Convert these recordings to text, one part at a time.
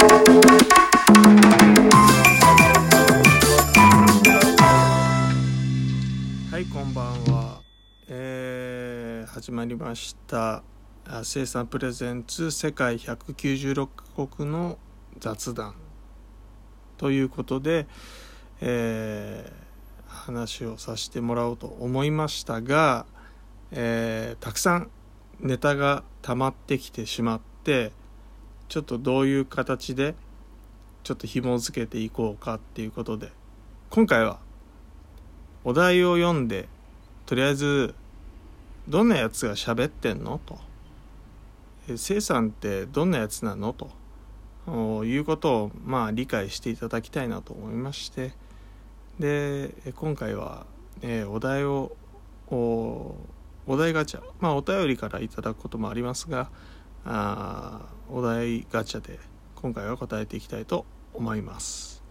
はいこんばんは、えー始まりました。生産プレゼンツ世界196カ国の雑談ということで、えー話をさせてもらおうと思いましたが、えーたくさんネタが溜まってきてしまってちょっとどういう形でちょっと紐付けていこうかっていうことで今回はお題を読んでとりあえずどんなやつが喋ってんの？と。え生さんってどんなやつなの？と。いうことをまあ理解していただきたいなと思いまして。で今回は、えーお題をお題ガチャ。まあお便りからいただくこともありますがあお題ガチャで今回は答えていきたいと思います。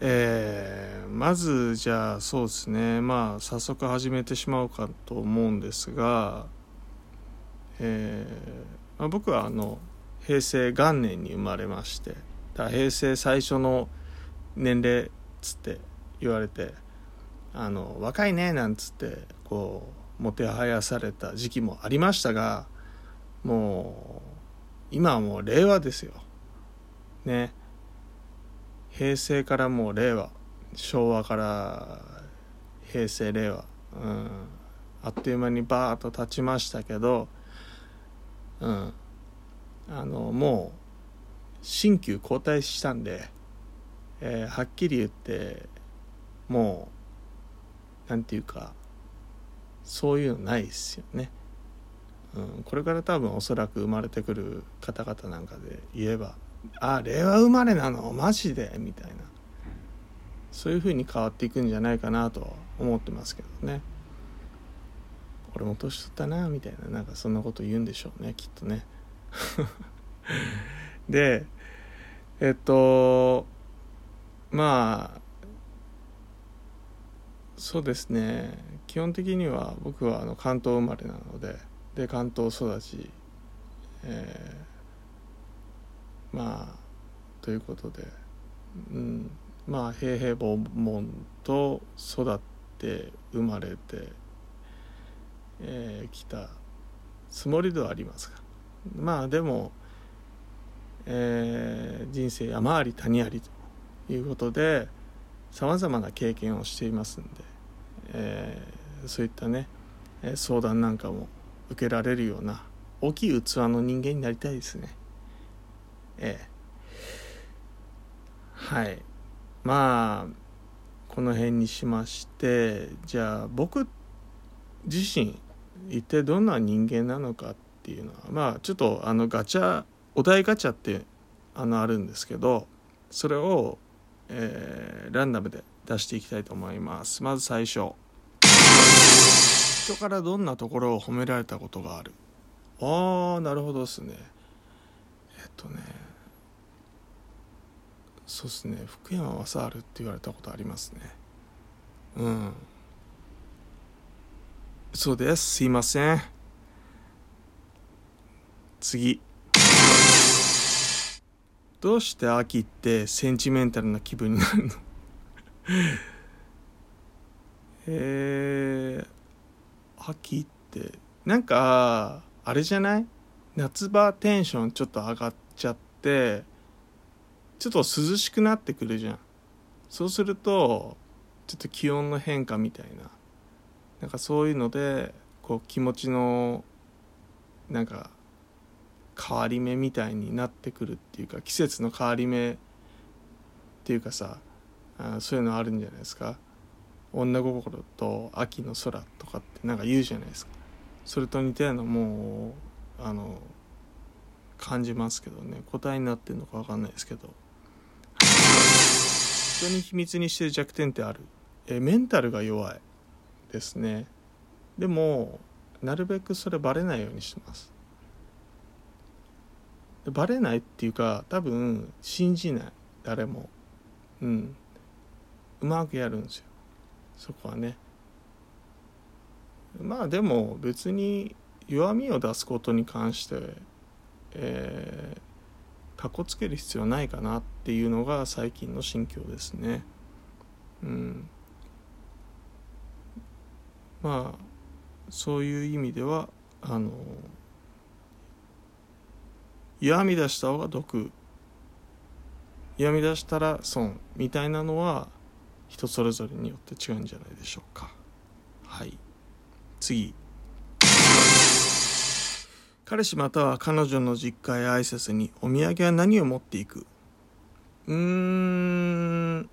えーまずじゃあそうですねまあ早速始めてしまおうかと思うんですが、えーまあ、僕はあの平成元年に生まれましてだ平成最初の年齢っつって言われてあの若いねなんつってこうもてはやされた時期もありましたがもう今はもう令和ですよ。ね。平成からもう令和。昭和から平成令和、うん、あっという間にバーッと経ちましたけど、うん、あのもう新旧交代したんで、えーはっきり言ってもうなんていうかそういうのないですよね。うん、これから多分おそらく生まれてくる方々なんかで言えば「あ令和生まれなの？マジで」みたいな。そういう風に変わっていくんじゃないかなとは思ってますけどね。俺も年取ったなみたいな。なんかそんなこと言うんでしょうねきっとね。でえっとまあそうですね。基本的には僕はあの関東生まれなのでで関東育ち、えーまあということで、うん、まあ平々凡々と育って生まれてき、えー来たつもりではありますがまあでも、えー人生山あり谷ありということでさまざまな経験をしていますんで、えーそういったね相談なんかも受けられるような大きい器の人間になりたいですね。ええ。はい。まあこの辺にしましてじゃあ僕自身一体どんな人間なのかっていうのはまあちょっとあのガチャお題ガチャってあのあるんですけどそれを、えーランダムで出していきたいと思います。まず最初。人からどんなところを褒められたことがある？ああなるほどですね。えっとねそうですね。福山雅治って言われたことありますね。うん。そうです。すいません。次。どうして秋ってセンチメンタルな気分になるの？えー、秋ってなんかあれじゃない？夏場テンションちょっと上がっちゃってちょっと涼しくなってくるじゃん。そうするとちょっと気温の変化みたいな。なんかそういうのでこう気持ちのなんか変わり目みたいになってくるっていうか季節の変わり目っていうかさあそういうのあるんじゃないですか？女心と秋の空とかってなんか言うじゃないですか。それと似たようなもうあの感じますけどね。答えになってるのか分かんないですけど。人に秘密にしてる弱点ってある。えメンタルが弱いですね。でもなるべくそれバレないようにしてます。バレないっていうか多分信じない。誰も。うん。うまくやるんですよ。そこはね。まあでも別に弱みを出すことに関して、えーかっこつける必要ないかなっていうのが最近の心境ですね。うん。まあそういう意味ではあの弱み出した方が毒弱み出したら損みたいなのは人それぞれによって違うんじゃないでしょうか。はい。次。彼氏または彼女の実家へ挨拶にお土産は何を持っていく？うーん。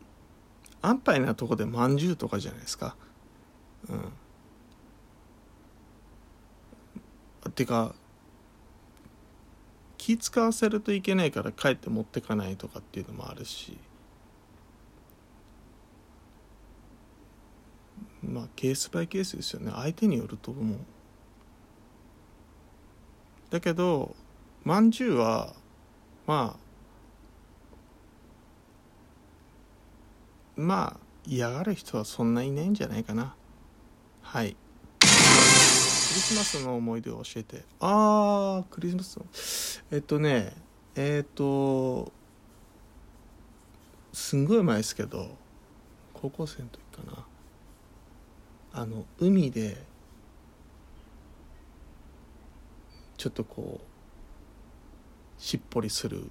安牌なとこでまんじゅうとかじゃないですか。うん。てか気使わせるといけないから帰って持ってかないとかっていうのもあるし。まあケースバイケースですよね。相手によると思う。だけどまんじゅうはまあまあ嫌がる人はそんないないんじゃないかな。はい。クリスマスの思い出を教えて。ああクリスマスの。えっとねえっとすんごい前ですけど高校生の時かな。あの海でちょっとこうしっぽりする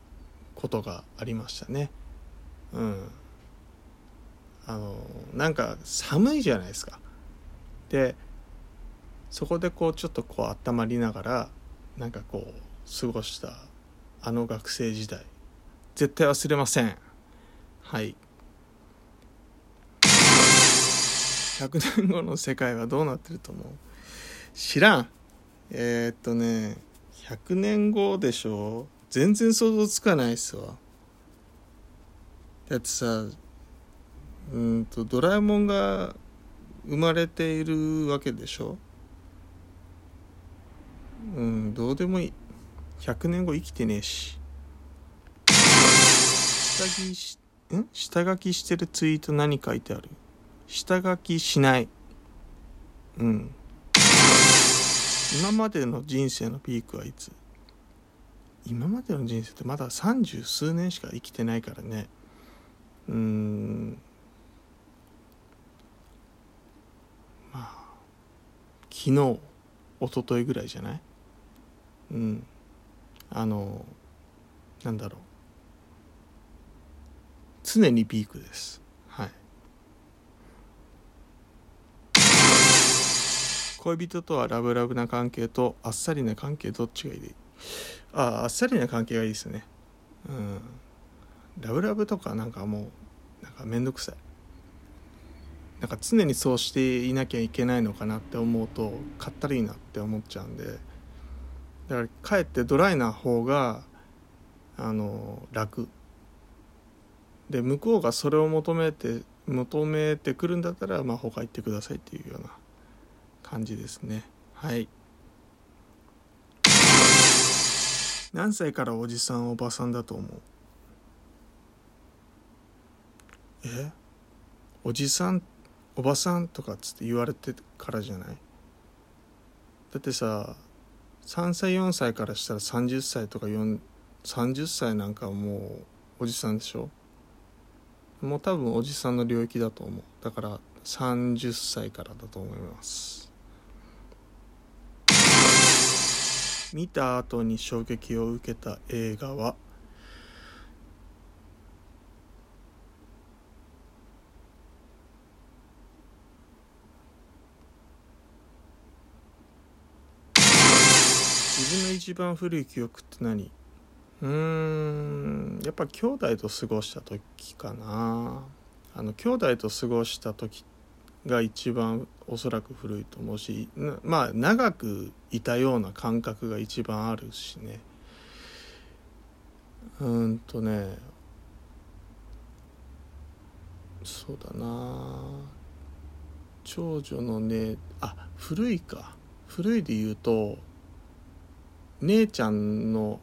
ことがありましたね。うん。あのなんか寒いじゃないですか。でそこでこうちょっとこう温まりながらなんかこう過ごしたあの学生時代。絶対忘れません。はい。100年後の世界はどうなってると思う？知らん。えー、っとね100年後でしょ？全然想像つかないっすわ。だってさうんとドラえもんが生まれているわけでしょ？うんどうでもいい。100年後生きてねえし。下着しん？下書きしてるツイート何書いてある？下書きしない。うん。今までの人生のピークはいつ？今までの人生ってまだ三十数年しか生きてないからね。うん。まあ昨日一昨日ぐらいじゃない？うん。あのなんだろう。常にピークですはい恋人とはラブラブな関係とあっさりな関係どっちがいい？あああっさりな関係がいいですね。うん。ラブラブとかなんかもうなんかめんどくさい。なんか常にそうしていなきゃいけないのかなって思うとかったるいなって思っちゃうんで。だからかえってドライな方があの楽。で向こうがそれを求めて求めてくるんだったらまあ他行ってくださいっていうような。感じですね。はい。何歳からおじさんおばさんだと思う？え？おじさんおばさんとかっつって言われてからじゃない？だってさ3歳4歳からしたら30歳とか30歳なんかもうおじさんでしょ？もう多分おじさんの領域だと思う。だから30歳からだと思います。見た後に衝撃を受けた映画は自分の一番古い記憶って何？うーんやっぱ兄弟と過ごした時かな。あの兄弟と過ごした時が一番おそらく古いと思うしまあ長くいたような感覚が一番あるしね。うんとね。そうだな。長女のねあ古いか。古いで言うと姉ちゃんの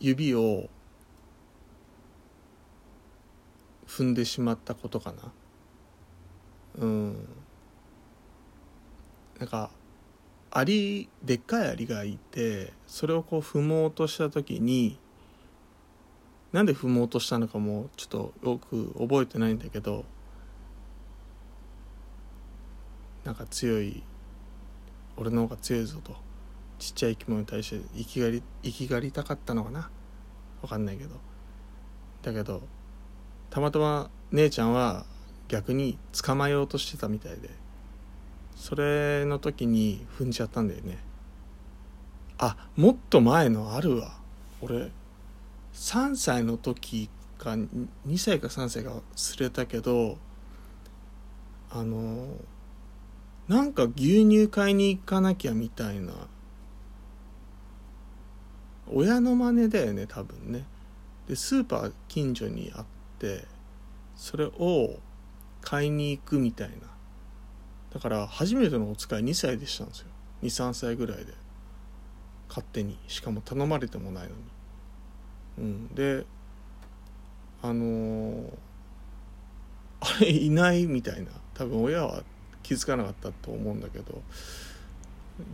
指を踏んでしまったことかな。うん。なんかアリでっかいアリがいてそれをこう踏もうとした時になんで踏もうとしたのかもちょっとよく覚えてないんだけどなんか強い俺の方が強いぞと。ちっちゃい生き物に対して生きがり生きがりたかったのかな？分かんないけど。だけどたまたま姉ちゃんは逆に捕まえようとしてたみたいでそれの時に踏んじゃったんだよね。あもっと前のあるわ。俺3歳の時か2歳か3歳か忘れたけどあのなんか牛乳買いに行かなきゃみたいな親の真似だよね多分ね。でスーパー近所にあってそれを買いに行くみたいな。だから初めてのお使い2歳でしたんですよ。23歳ぐらいで。勝手に。しかも頼まれてもないのに。うん。であのー、あれいないみたいな。多分親は気づかなかったと思うんだけど。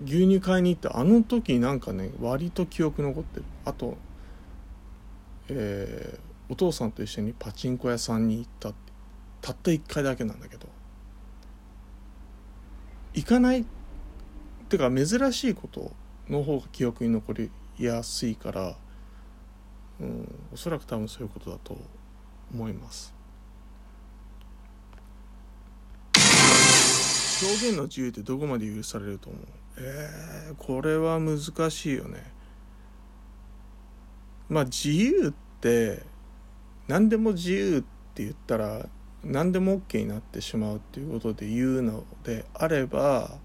牛乳買いに行ってあの時なんかね割と記憶残ってる。あとえー、お父さんと一緒にパチンコ屋さんに行ったってたった1回だけなんだけど。行かないっていうか珍しいことの方が記憶に残りやすいから、うん、おそらく多分そういうことだと思います。表現の自由ってどこまで許されると思う？えー、これは難しいよね。まあ自由って何でも自由って言ったら何でも OK になってしまうっていうことで言うのであれば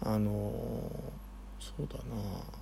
あのそうだな。